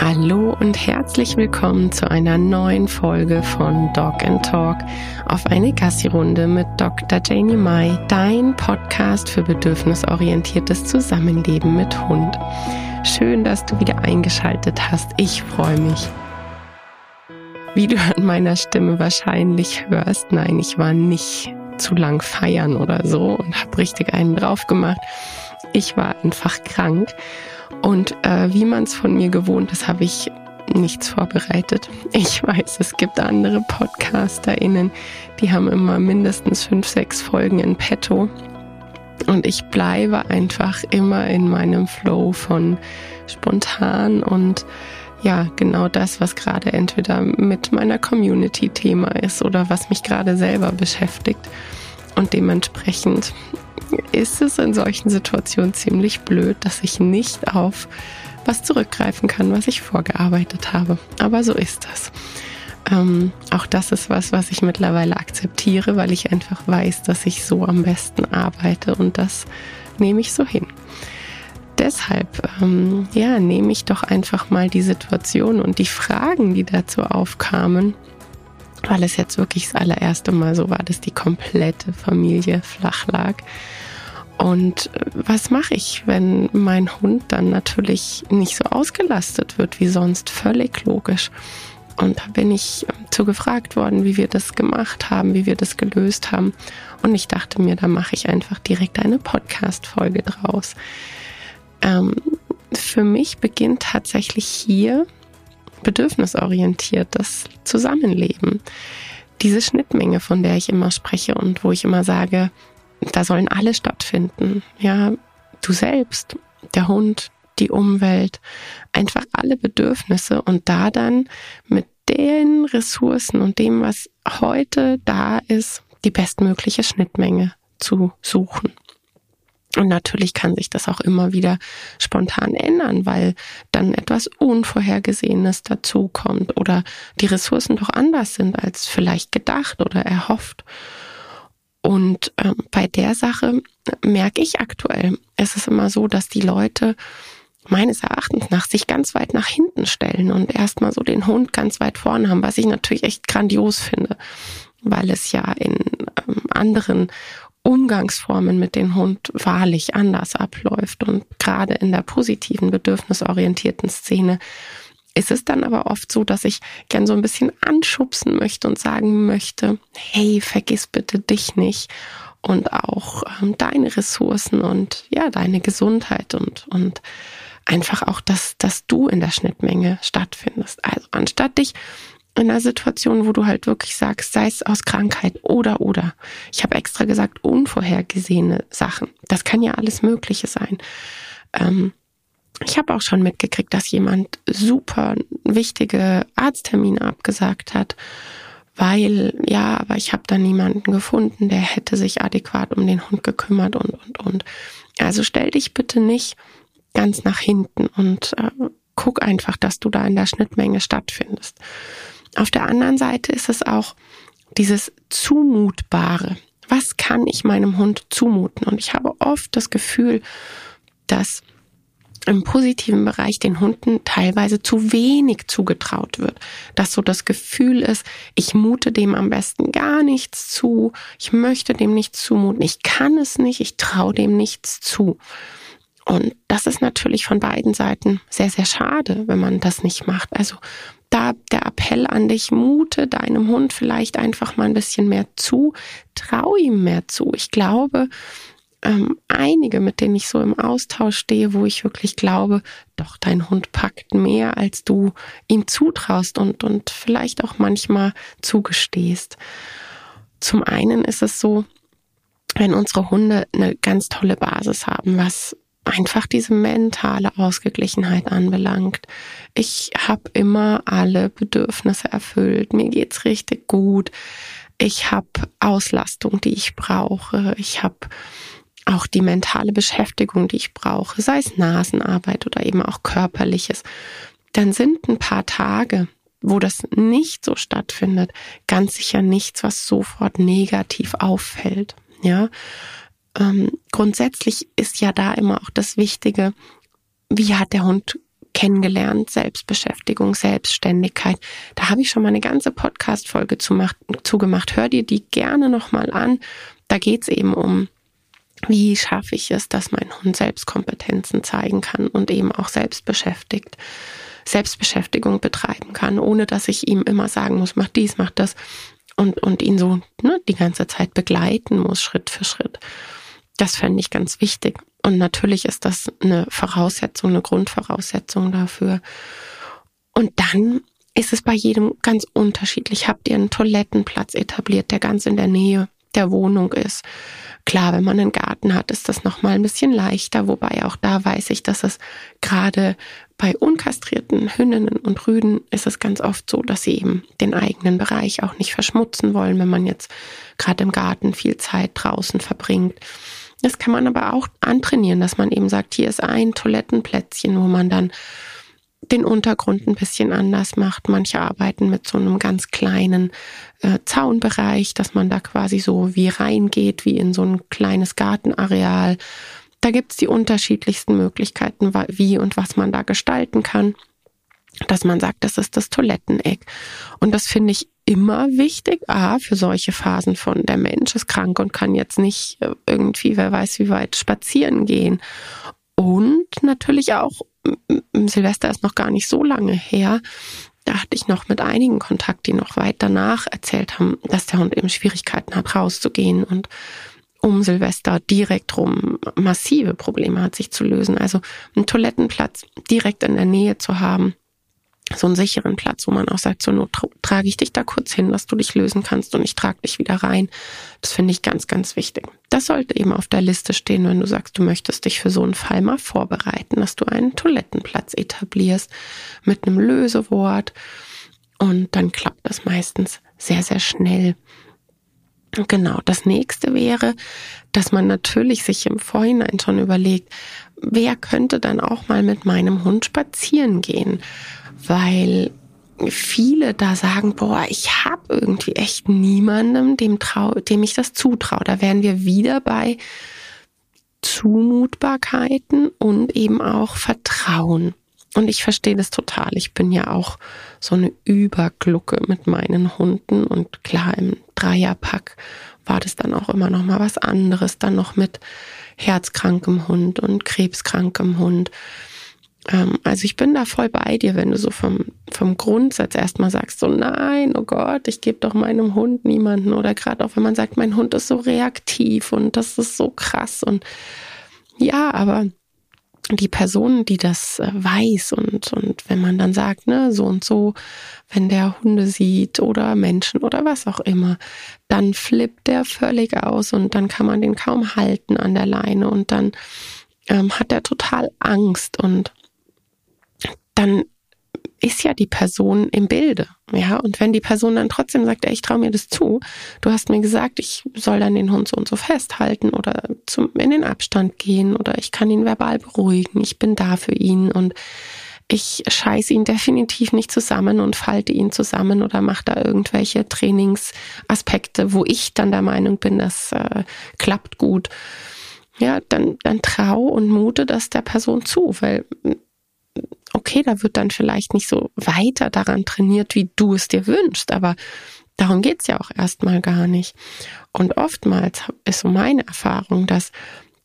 Hallo und herzlich willkommen zu einer neuen Folge von Dog and Talk auf eine Gassi-Runde mit Dr. Janie Mai, dein Podcast für bedürfnisorientiertes Zusammenleben mit Hund. Schön, dass du wieder eingeschaltet hast. Ich freue mich. Wie du an meiner Stimme wahrscheinlich hörst, nein, ich war nicht zu lang feiern oder so und habe richtig einen drauf gemacht. Ich war einfach krank und äh, wie man es von mir gewohnt ist, habe ich nichts vorbereitet. Ich weiß, es gibt andere PodcasterInnen, die haben immer mindestens fünf, sechs Folgen in petto. Und ich bleibe einfach immer in meinem Flow von spontan und ja, genau das, was gerade entweder mit meiner Community Thema ist oder was mich gerade selber beschäftigt. Und dementsprechend ist es in solchen Situationen ziemlich blöd, dass ich nicht auf was zurückgreifen kann, was ich vorgearbeitet habe. Aber so ist das. Ähm, auch das ist was, was ich mittlerweile akzeptiere, weil ich einfach weiß, dass ich so am besten arbeite und das nehme ich so hin. Deshalb, ähm, ja, nehme ich doch einfach mal die Situation und die Fragen, die dazu aufkamen, weil es jetzt wirklich das allererste Mal so war, dass die komplette Familie flach lag. Und äh, was mache ich, wenn mein Hund dann natürlich nicht so ausgelastet wird wie sonst? Völlig logisch. Und da bin ich ähm, zu gefragt worden, wie wir das gemacht haben, wie wir das gelöst haben. Und ich dachte mir, da mache ich einfach direkt eine Podcast-Folge draus. Ähm, für mich beginnt tatsächlich hier bedürfnisorientiertes Zusammenleben. Diese Schnittmenge, von der ich immer spreche und wo ich immer sage, da sollen alle stattfinden. Ja, du selbst, der Hund, die Umwelt, einfach alle Bedürfnisse und da dann mit den Ressourcen und dem, was heute da ist, die bestmögliche Schnittmenge zu suchen. Und natürlich kann sich das auch immer wieder spontan ändern, weil dann etwas Unvorhergesehenes dazukommt oder die Ressourcen doch anders sind als vielleicht gedacht oder erhofft. Und ähm, bei der Sache merke ich aktuell, es ist immer so, dass die Leute meines Erachtens nach sich ganz weit nach hinten stellen und erstmal so den Hund ganz weit vorne haben, was ich natürlich echt grandios finde, weil es ja in ähm, anderen Umgangsformen mit dem Hund wahrlich anders abläuft. Und gerade in der positiven, bedürfnisorientierten Szene ist es dann aber oft so, dass ich gern so ein bisschen anschubsen möchte und sagen möchte, hey, vergiss bitte dich nicht und auch ähm, deine Ressourcen und ja, deine Gesundheit und, und einfach auch, dass, dass du in der Schnittmenge stattfindest. Also anstatt dich in einer Situation, wo du halt wirklich sagst, sei es aus Krankheit oder oder. Ich habe extra gesagt, unvorhergesehene Sachen. Das kann ja alles Mögliche sein. Ähm, ich habe auch schon mitgekriegt, dass jemand super wichtige Arzttermine abgesagt hat, weil ja, aber ich habe da niemanden gefunden, der hätte sich adäquat um den Hund gekümmert und und und. Also stell dich bitte nicht ganz nach hinten und äh, guck einfach, dass du da in der Schnittmenge stattfindest. Auf der anderen Seite ist es auch dieses Zumutbare. Was kann ich meinem Hund zumuten? Und ich habe oft das Gefühl, dass im positiven Bereich den Hunden teilweise zu wenig zugetraut wird. Dass so das Gefühl ist, ich mute dem am besten gar nichts zu, ich möchte dem nichts zumuten, ich kann es nicht, ich traue dem nichts zu. Und das ist natürlich von beiden Seiten sehr, sehr schade, wenn man das nicht macht. Also da der Appell an dich, mute deinem Hund vielleicht einfach mal ein bisschen mehr zu, trau ihm mehr zu. Ich glaube, ähm, einige, mit denen ich so im Austausch stehe, wo ich wirklich glaube, doch dein Hund packt mehr, als du ihm zutraust und, und vielleicht auch manchmal zugestehst. Zum einen ist es so, wenn unsere Hunde eine ganz tolle Basis haben, was einfach diese mentale Ausgeglichenheit anbelangt. Ich habe immer alle Bedürfnisse erfüllt. Mir geht's richtig gut. Ich habe Auslastung, die ich brauche. Ich habe auch die mentale Beschäftigung, die ich brauche, sei es Nasenarbeit oder eben auch körperliches. Dann sind ein paar Tage, wo das nicht so stattfindet, ganz sicher nichts, was sofort negativ auffällt. Ja, ähm, grundsätzlich ist ja da immer auch das Wichtige, wie hat der Hund kennengelernt, Selbstbeschäftigung, Selbstständigkeit. Da habe ich schon mal eine ganze Podcast-Folge zugemacht. Hör dir die gerne nochmal an. Da geht's eben um, wie schaffe ich es, dass mein Hund Selbstkompetenzen zeigen kann und eben auch selbstbeschäftigt, Selbstbeschäftigung betreiben kann, ohne dass ich ihm immer sagen muss, mach dies, mach das und, und ihn so ne, die ganze Zeit begleiten muss, Schritt für Schritt. Das fände ich ganz wichtig. Und natürlich ist das eine Voraussetzung, eine Grundvoraussetzung dafür. Und dann ist es bei jedem ganz unterschiedlich. Habt ihr einen Toilettenplatz etabliert, der ganz in der Nähe der Wohnung ist? Klar, wenn man einen Garten hat, ist das nochmal ein bisschen leichter, wobei auch da weiß ich, dass es gerade bei unkastrierten Hündinnen und Rüden ist es ganz oft so, dass sie eben den eigenen Bereich auch nicht verschmutzen wollen, wenn man jetzt gerade im Garten viel Zeit draußen verbringt. Das kann man aber auch antrainieren, dass man eben sagt, hier ist ein Toilettenplätzchen, wo man dann den Untergrund ein bisschen anders macht. Manche arbeiten mit so einem ganz kleinen äh, Zaunbereich, dass man da quasi so wie reingeht, wie in so ein kleines Gartenareal. Da gibt's die unterschiedlichsten Möglichkeiten, wie und was man da gestalten kann. Dass man sagt, das ist das Toiletteneck. Und das finde ich immer wichtig. A, für solche Phasen von der Mensch ist krank und kann jetzt nicht äh, irgendwie, wer weiß wie weit, spazieren gehen. Und natürlich auch, Silvester ist noch gar nicht so lange her. Da hatte ich noch mit einigen Kontakt, die noch weit danach erzählt haben, dass der Hund eben Schwierigkeiten hat, rauszugehen und um Silvester direkt rum massive Probleme hat sich zu lösen. Also einen Toilettenplatz direkt in der Nähe zu haben, so einen sicheren Platz, wo man auch sagt, zur Not trage ich dich da kurz hin, dass du dich lösen kannst und ich trage dich wieder rein. Das finde ich ganz, ganz wichtig. Das sollte eben auf der Liste stehen, wenn du sagst, du möchtest dich für so einen Fall mal vorbereiten, dass du einen Toilettenplatz etablierst mit einem Lösewort und dann klappt das meistens sehr, sehr schnell. Genau, das nächste wäre, dass man natürlich sich im Vorhinein schon überlegt, wer könnte dann auch mal mit meinem Hund spazieren gehen? weil viele da sagen, boah, ich habe irgendwie echt niemandem, dem, trau, dem ich das zutraue. Da wären wir wieder bei Zumutbarkeiten und eben auch Vertrauen. Und ich verstehe das total. Ich bin ja auch so eine Überglucke mit meinen Hunden und klar im Dreierpack war das dann auch immer noch mal was anderes, dann noch mit herzkrankem Hund und krebskrankem Hund. Ähm, also ich bin da voll bei dir, wenn du so vom, vom Grundsatz erstmal sagst, so nein, oh Gott, ich gebe doch meinem Hund niemanden. Oder gerade auch wenn man sagt, mein Hund ist so reaktiv und das ist so krass. Und ja, aber die Person, die das äh, weiß und, und wenn man dann sagt, ne, so und so, wenn der Hunde sieht oder Menschen oder was auch immer, dann flippt der völlig aus und dann kann man den kaum halten an der Leine und dann ähm, hat er total Angst und dann ist ja die Person im Bilde. Ja, und wenn die Person dann trotzdem sagt, ey, ich traue mir das zu, du hast mir gesagt, ich soll dann den Hund so und so festhalten oder zum, in den Abstand gehen oder ich kann ihn verbal beruhigen, ich bin da für ihn und ich scheiße ihn definitiv nicht zusammen und falte ihn zusammen oder mache da irgendwelche Trainingsaspekte, wo ich dann der Meinung bin, das äh, klappt gut. Ja, dann, dann trau und mute das der Person zu, weil okay, da wird dann vielleicht nicht so weiter daran trainiert, wie du es dir wünschst, aber darum geht's ja auch erstmal gar nicht. Und oftmals ist so meine Erfahrung, dass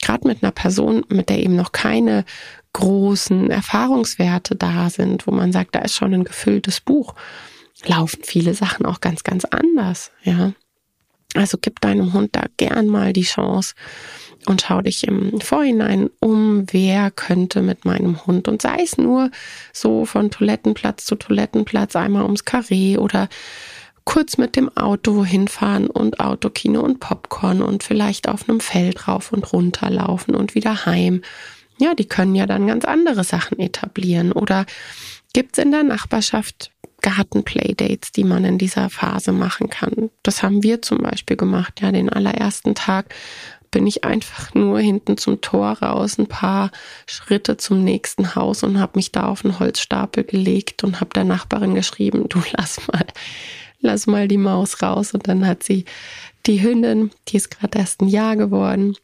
gerade mit einer Person, mit der eben noch keine großen Erfahrungswerte da sind, wo man sagt, da ist schon ein gefülltes Buch, laufen viele Sachen auch ganz, ganz anders, ja. Also gib deinem Hund da gern mal die Chance, und schau dich im Vorhinein um, wer könnte mit meinem Hund und sei es nur so von Toilettenplatz zu Toilettenplatz einmal ums Karree oder kurz mit dem Auto hinfahren und Autokino und Popcorn und vielleicht auf einem Feld rauf und runter laufen und wieder heim. Ja, die können ja dann ganz andere Sachen etablieren. Oder gibt's in der Nachbarschaft Gartenplaydates, die man in dieser Phase machen kann. Das haben wir zum Beispiel gemacht, ja, den allerersten Tag bin ich einfach nur hinten zum Tor raus, ein paar Schritte zum nächsten Haus und habe mich da auf einen Holzstapel gelegt und habe der Nachbarin geschrieben, du lass mal, lass mal die Maus raus. Und dann hat sie die Hündin, die ist gerade erst ein Jahr geworden,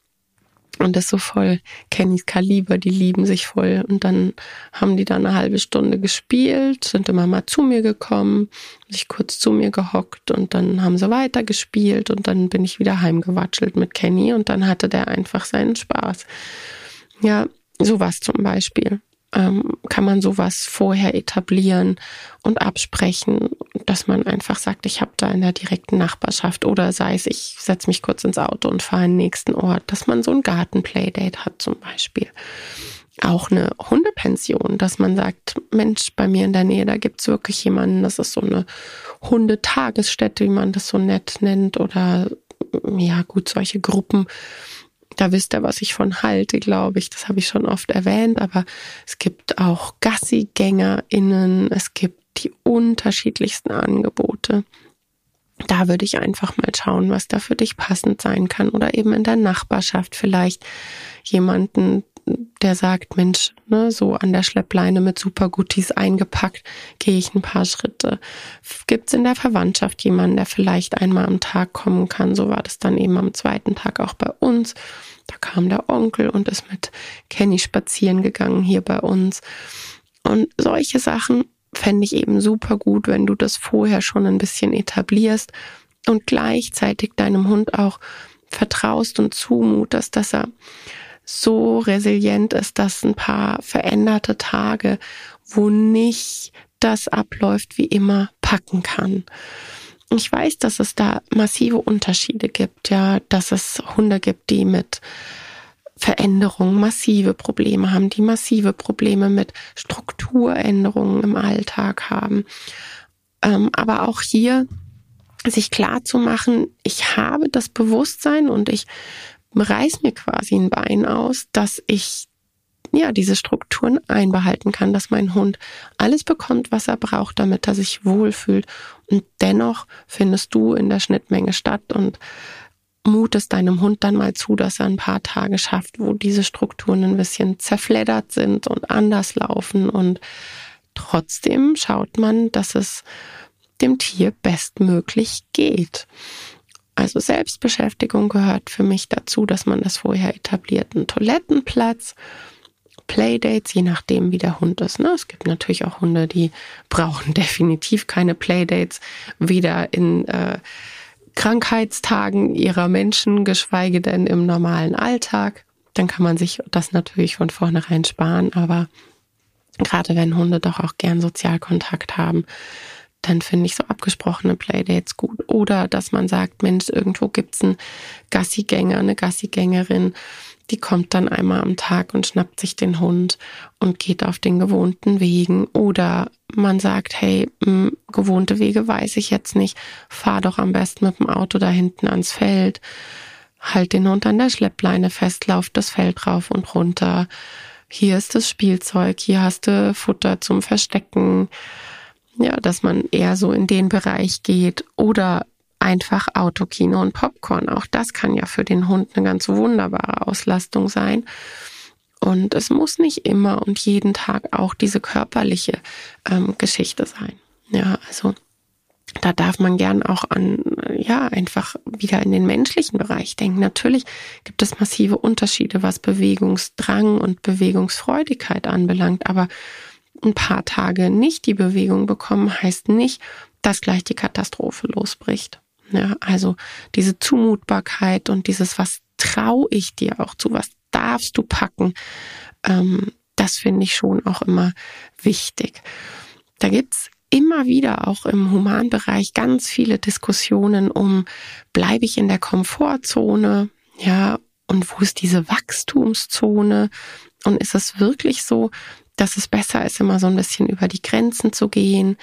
Und das so voll Kennys Kaliber, die lieben sich voll. Und dann haben die da eine halbe Stunde gespielt, sind immer mal zu mir gekommen, sich kurz zu mir gehockt und dann haben sie weiter gespielt und dann bin ich wieder heimgewatschelt mit Kenny und dann hatte der einfach seinen Spaß. Ja, sowas zum Beispiel ähm, kann man sowas vorher etablieren und absprechen, dass man einfach sagt, ich habe da in der direkten Nachbarschaft oder sei es, ich setze mich kurz ins Auto und fahre in den nächsten Ort, dass man so ein Gartenplaydate hat zum Beispiel. Auch eine Hundepension, dass man sagt, Mensch, bei mir in der Nähe, da gibt's wirklich jemanden, das ist so eine Hundetagesstätte, wie man das so nett nennt, oder ja gut, solche Gruppen, da wisst ihr, was ich von halte, glaube ich. Das habe ich schon oft erwähnt. Aber es gibt auch Gassigängerinnen. Es gibt die unterschiedlichsten Angebote. Da würde ich einfach mal schauen, was da für dich passend sein kann. Oder eben in der Nachbarschaft vielleicht jemanden, der sagt, Mensch, ne, so an der Schleppleine mit Supergutis eingepackt, gehe ich ein paar Schritte. Gibt es in der Verwandtschaft jemanden, der vielleicht einmal am Tag kommen kann? So war das dann eben am zweiten Tag auch bei uns. Da kam der Onkel und ist mit Kenny spazieren gegangen hier bei uns. Und solche Sachen fände ich eben super gut, wenn du das vorher schon ein bisschen etablierst und gleichzeitig deinem Hund auch vertraust und zumutest, dass er so resilient ist, dass ein paar veränderte Tage, wo nicht das abläuft wie immer, packen kann. Ich weiß, dass es da massive Unterschiede gibt, ja, dass es Hunde gibt, die mit Veränderungen massive Probleme haben, die massive Probleme mit Strukturänderungen im Alltag haben. Ähm, aber auch hier sich klar zu machen, ich habe das Bewusstsein und ich reiß mir quasi ein Bein aus, dass ich ja diese Strukturen einbehalten kann, dass mein Hund alles bekommt, was er braucht, damit er sich wohlfühlt. Und dennoch findest du in der Schnittmenge statt und mutest deinem Hund dann mal zu, dass er ein paar Tage schafft, wo diese Strukturen ein bisschen zerfleddert sind und anders laufen und trotzdem schaut man, dass es dem Tier bestmöglich geht. Also Selbstbeschäftigung gehört für mich dazu, dass man das vorher etabliert. Ein Toilettenplatz, Playdates, je nachdem, wie der Hund ist. Ne? Es gibt natürlich auch Hunde, die brauchen definitiv keine Playdates, weder in äh, Krankheitstagen ihrer Menschen, geschweige denn im normalen Alltag. Dann kann man sich das natürlich von vornherein sparen, aber gerade wenn Hunde doch auch gern Sozialkontakt haben, dann finde ich so abgesprochene Playdates gut. Oder dass man sagt, Mensch, irgendwo gibt's einen Gassigänger, eine Gassigängerin, die kommt dann einmal am Tag und schnappt sich den Hund und geht auf den gewohnten Wegen. Oder man sagt, hey, mh, gewohnte Wege weiß ich jetzt nicht, fahr doch am besten mit dem Auto da hinten ans Feld, halt den Hund an der Schleppleine fest, lauf das Feld rauf und runter. Hier ist das Spielzeug, hier hast du Futter zum Verstecken ja, dass man eher so in den Bereich geht oder einfach Autokino und Popcorn. Auch das kann ja für den Hund eine ganz wunderbare Auslastung sein. Und es muss nicht immer und jeden Tag auch diese körperliche ähm, Geschichte sein. Ja, also da darf man gern auch an, ja, einfach wieder in den menschlichen Bereich denken. Natürlich gibt es massive Unterschiede, was Bewegungsdrang und Bewegungsfreudigkeit anbelangt, aber ein paar Tage nicht die Bewegung bekommen, heißt nicht, dass gleich die Katastrophe losbricht. Ja, also diese Zumutbarkeit und dieses, was traue ich dir auch zu, was darfst du packen, ähm, das finde ich schon auch immer wichtig. Da gibt's immer wieder auch im Humanbereich ganz viele Diskussionen um, bleibe ich in der Komfortzone, ja, und wo ist diese Wachstumszone? Und ist es wirklich so, dass es besser ist, immer so ein bisschen über die Grenzen zu gehen.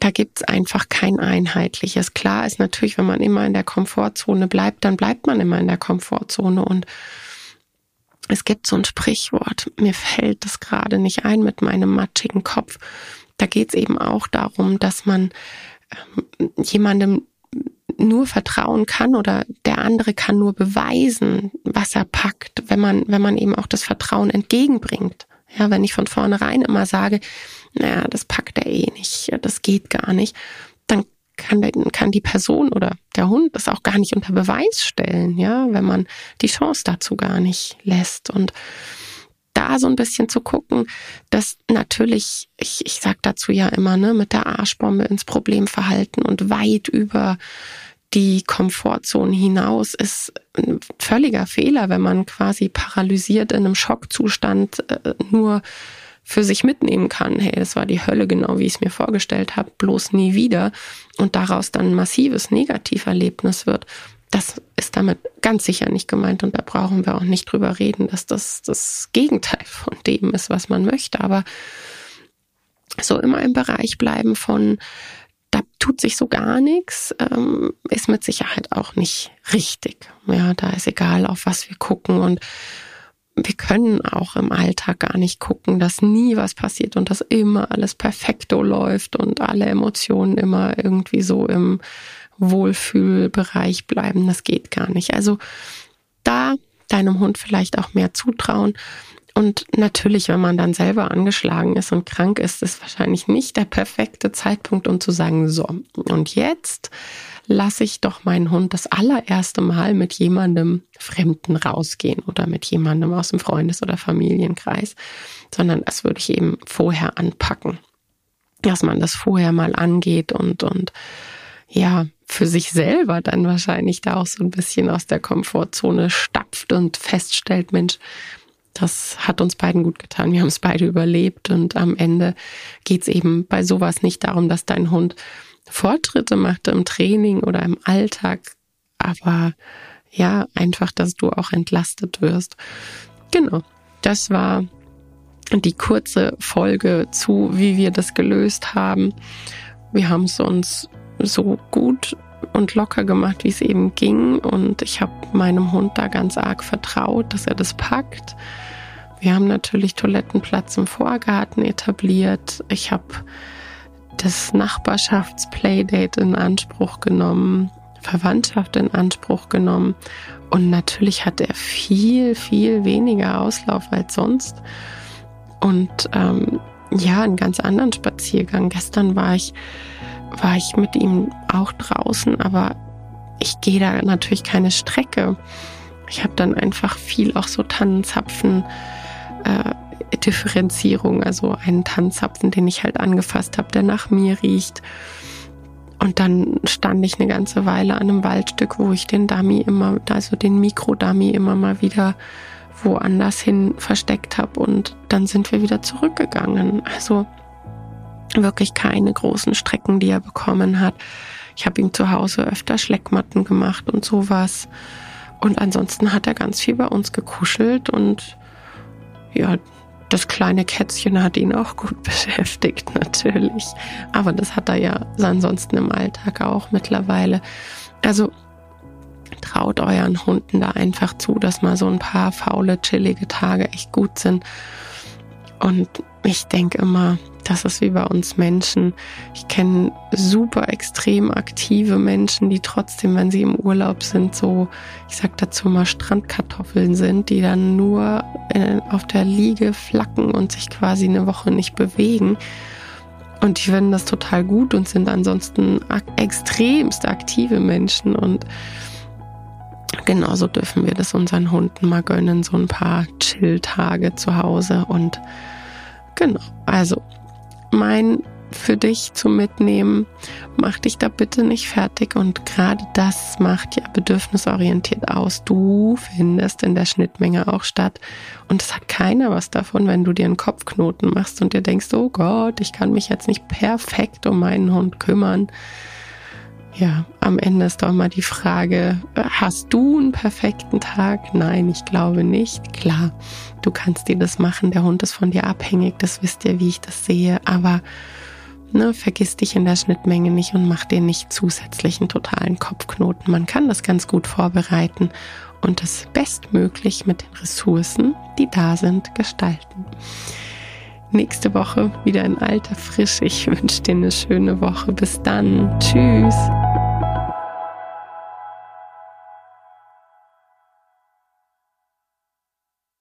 Da gibt's einfach kein einheitliches. Klar ist natürlich, wenn man immer in der Komfortzone bleibt, dann bleibt man immer in der Komfortzone. Und es gibt so ein Sprichwort, mir fällt das gerade nicht ein mit meinem matschigen Kopf. Da geht's eben auch darum, dass man ähm, jemandem nur vertrauen kann oder der andere kann nur beweisen, was er packt, wenn man, wenn man eben auch das Vertrauen entgegenbringt. Ja, wenn ich von vornherein immer sage, naja, das packt er eh nicht, das geht gar nicht, dann kann, kann die Person oder der Hund das auch gar nicht unter Beweis stellen, ja, wenn man die Chance dazu gar nicht lässt. Und da so ein bisschen zu gucken, dass natürlich, ich, ich sag dazu ja immer, ne, mit der Arschbombe ins Problemverhalten und weit über die Komfortzone hinaus ist ein völliger Fehler, wenn man quasi paralysiert in einem Schockzustand äh, nur für sich mitnehmen kann. Hey, das war die Hölle, genau wie ich es mir vorgestellt habe, bloß nie wieder. Und daraus dann ein massives Negativerlebnis wird. Das ist damit ganz sicher nicht gemeint und da brauchen wir auch nicht drüber reden, dass das das Gegenteil von dem ist, was man möchte. Aber so immer im Bereich bleiben von, da tut sich so gar nichts, ähm, ist mit Sicherheit auch nicht richtig. Ja, da ist egal, auf was wir gucken und wir können auch im Alltag gar nicht gucken, dass nie was passiert und dass immer alles perfekto läuft und alle Emotionen immer irgendwie so im Wohlfühlbereich bleiben. Das geht gar nicht. Also da deinem Hund vielleicht auch mehr zutrauen. Und natürlich, wenn man dann selber angeschlagen ist und krank ist, ist wahrscheinlich nicht der perfekte Zeitpunkt, um zu sagen, so, und jetzt lasse ich doch meinen Hund das allererste Mal mit jemandem Fremden rausgehen oder mit jemandem aus dem Freundes- oder Familienkreis, sondern das würde ich eben vorher anpacken. Dass man das vorher mal angeht und, und ja, für sich selber dann wahrscheinlich da auch so ein bisschen aus der Komfortzone stapft und feststellt, Mensch, das hat uns beiden gut getan. Wir haben es beide überlebt und am Ende geht es eben bei sowas nicht darum, dass dein Hund Fortschritte macht im Training oder im Alltag, aber ja, einfach, dass du auch entlastet wirst. Genau, das war die kurze Folge zu, wie wir das gelöst haben. Wir haben es uns so gut und locker gemacht, wie es eben ging. Und ich habe meinem Hund da ganz arg vertraut, dass er das packt. Wir haben natürlich Toilettenplatz im Vorgarten etabliert. Ich habe das Nachbarschaftsplaydate in Anspruch genommen, Verwandtschaft in Anspruch genommen. Und natürlich hat er viel, viel weniger Auslauf als sonst. Und ähm, ja, einen ganz anderen Spaziergang. Gestern war ich, war ich mit ihm auch draußen, aber ich gehe da natürlich keine Strecke. Ich habe dann einfach viel auch so Tannenzapfen äh, Differenzierung, also einen Tanzzapfen, den ich halt angefasst habe, der nach mir riecht. Und dann stand ich eine ganze Weile an einem Waldstück, wo ich den Dummy immer, also den Mikrodummy immer mal wieder woanders hin versteckt habe und dann sind wir wieder zurückgegangen. Also wirklich keine großen Strecken, die er bekommen hat. Ich habe ihm zu Hause öfter Schleckmatten gemacht und sowas. Und ansonsten hat er ganz viel bei uns gekuschelt und ja, das kleine Kätzchen hat ihn auch gut beschäftigt, natürlich. Aber das hat er ja ansonsten im Alltag auch mittlerweile. Also traut euren Hunden da einfach zu, dass mal so ein paar faule, chillige Tage echt gut sind. Und ich denke immer, das ist wie bei uns Menschen. Ich kenne super extrem aktive Menschen, die trotzdem, wenn sie im Urlaub sind, so, ich sag dazu mal Strandkartoffeln sind, die dann nur äh, auf der Liege flacken und sich quasi eine Woche nicht bewegen. Und die finden das total gut und sind ansonsten extremst aktive Menschen und genauso dürfen wir das unseren Hunden mal gönnen, so ein paar Chill-Tage zu Hause und genau, also mein für dich zu mitnehmen. Mach dich da bitte nicht fertig und gerade das macht ja bedürfnisorientiert aus. Du findest in der Schnittmenge auch statt und es hat keiner was davon, wenn du dir einen Kopfknoten machst und dir denkst, oh Gott, ich kann mich jetzt nicht perfekt um meinen Hund kümmern. Ja, am Ende ist doch mal die Frage, hast du einen perfekten Tag? Nein, ich glaube nicht. Klar, du kannst dir das machen, der Hund ist von dir abhängig, das wisst ihr, wie ich das sehe, aber ne, vergiss dich in der Schnittmenge nicht und mach dir nicht zusätzlichen totalen Kopfknoten. Man kann das ganz gut vorbereiten und es bestmöglich mit den Ressourcen, die da sind, gestalten nächste Woche wieder in alter Frische. Ich wünsche dir eine schöne Woche. Bis dann. Tschüss.